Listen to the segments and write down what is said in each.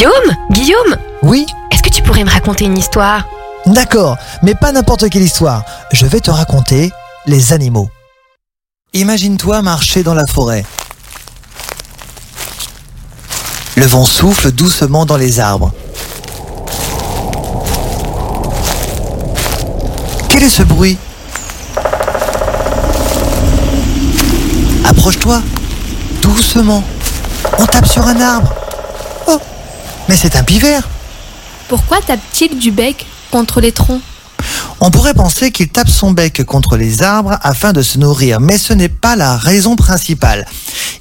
Guillaume Guillaume Oui Est-ce que tu pourrais me raconter une histoire? D'accord, mais pas n'importe quelle histoire. Je vais te raconter les animaux. Imagine-toi marcher dans la forêt. Le vent souffle doucement dans les arbres. Quel est ce bruit? Approche-toi, doucement. On tape sur un arbre. Mais c'est un pivert. Pourquoi tape-t-il du bec contre les troncs? On pourrait penser qu'il tape son bec contre les arbres afin de se nourrir, mais ce n'est pas la raison principale.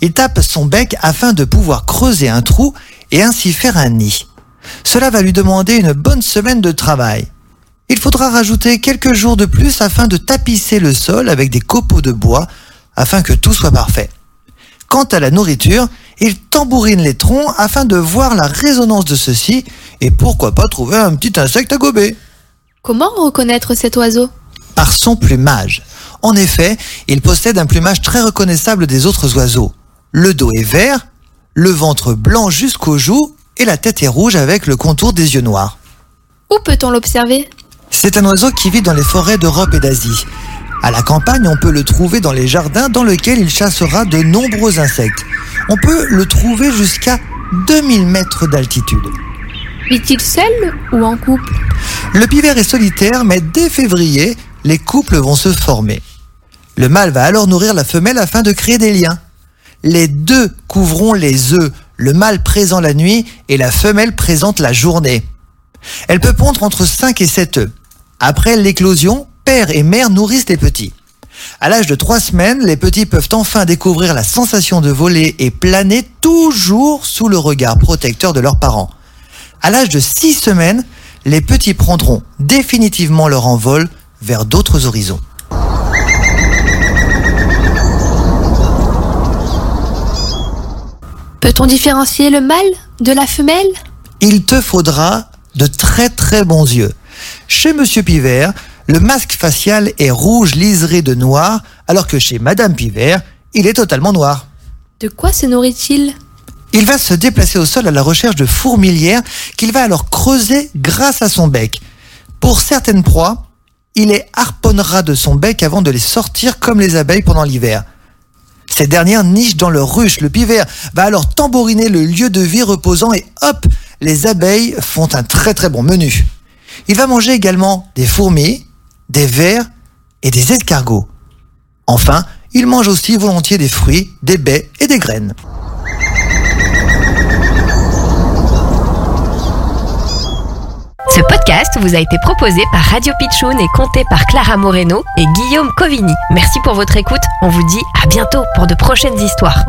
Il tape son bec afin de pouvoir creuser un trou et ainsi faire un nid. Cela va lui demander une bonne semaine de travail. Il faudra rajouter quelques jours de plus afin de tapisser le sol avec des copeaux de bois afin que tout soit parfait. Quant à la nourriture, il tambourine les troncs afin de voir la résonance de ceux-ci et pourquoi pas trouver un petit insecte à gober. Comment reconnaître cet oiseau? Par son plumage. En effet, il possède un plumage très reconnaissable des autres oiseaux. Le dos est vert, le ventre blanc jusqu'aux joues et la tête est rouge avec le contour des yeux noirs. Où peut-on l'observer? C'est un oiseau qui vit dans les forêts d'Europe et d'Asie. À la campagne, on peut le trouver dans les jardins dans lesquels il chassera de nombreux insectes. On peut le trouver jusqu'à 2000 mètres d'altitude. Vit-il seul ou en couple? Le pivert est solitaire, mais dès février, les couples vont se former. Le mâle va alors nourrir la femelle afin de créer des liens. Les deux couvront les œufs, le mâle présent la nuit et la femelle présente la journée. Elle peut pondre entre 5 et 7 œufs. Après l'éclosion, père et mère nourrissent les petits. À l'âge de 3 semaines, les petits peuvent enfin découvrir la sensation de voler et planer toujours sous le regard protecteur de leurs parents. À l'âge de 6 semaines, les petits prendront définitivement leur envol vers d'autres horizons. Peut-on différencier le mâle de la femelle? Il te faudra de très très bons yeux. Chez Monsieur Pivert, le masque facial est rouge liseré de noir, alors que chez Madame Pivert, il est totalement noir. De quoi se nourrit-il? Il va se déplacer au sol à la recherche de fourmilières qu'il va alors creuser grâce à son bec. Pour certaines proies, il les harponnera de son bec avant de les sortir comme les abeilles pendant l'hiver. Ces dernières nichent dans leur ruche. Le pivert va alors tambouriner le lieu de vie reposant et hop, les abeilles font un très très bon menu. Il va manger également des fourmis, des vers et des escargots. Enfin, il mange aussi volontiers des fruits, des baies et des graines. Ce podcast vous a été proposé par Radio Pitchoun et compté par Clara Moreno et Guillaume Covini. Merci pour votre écoute. On vous dit à bientôt pour de prochaines histoires.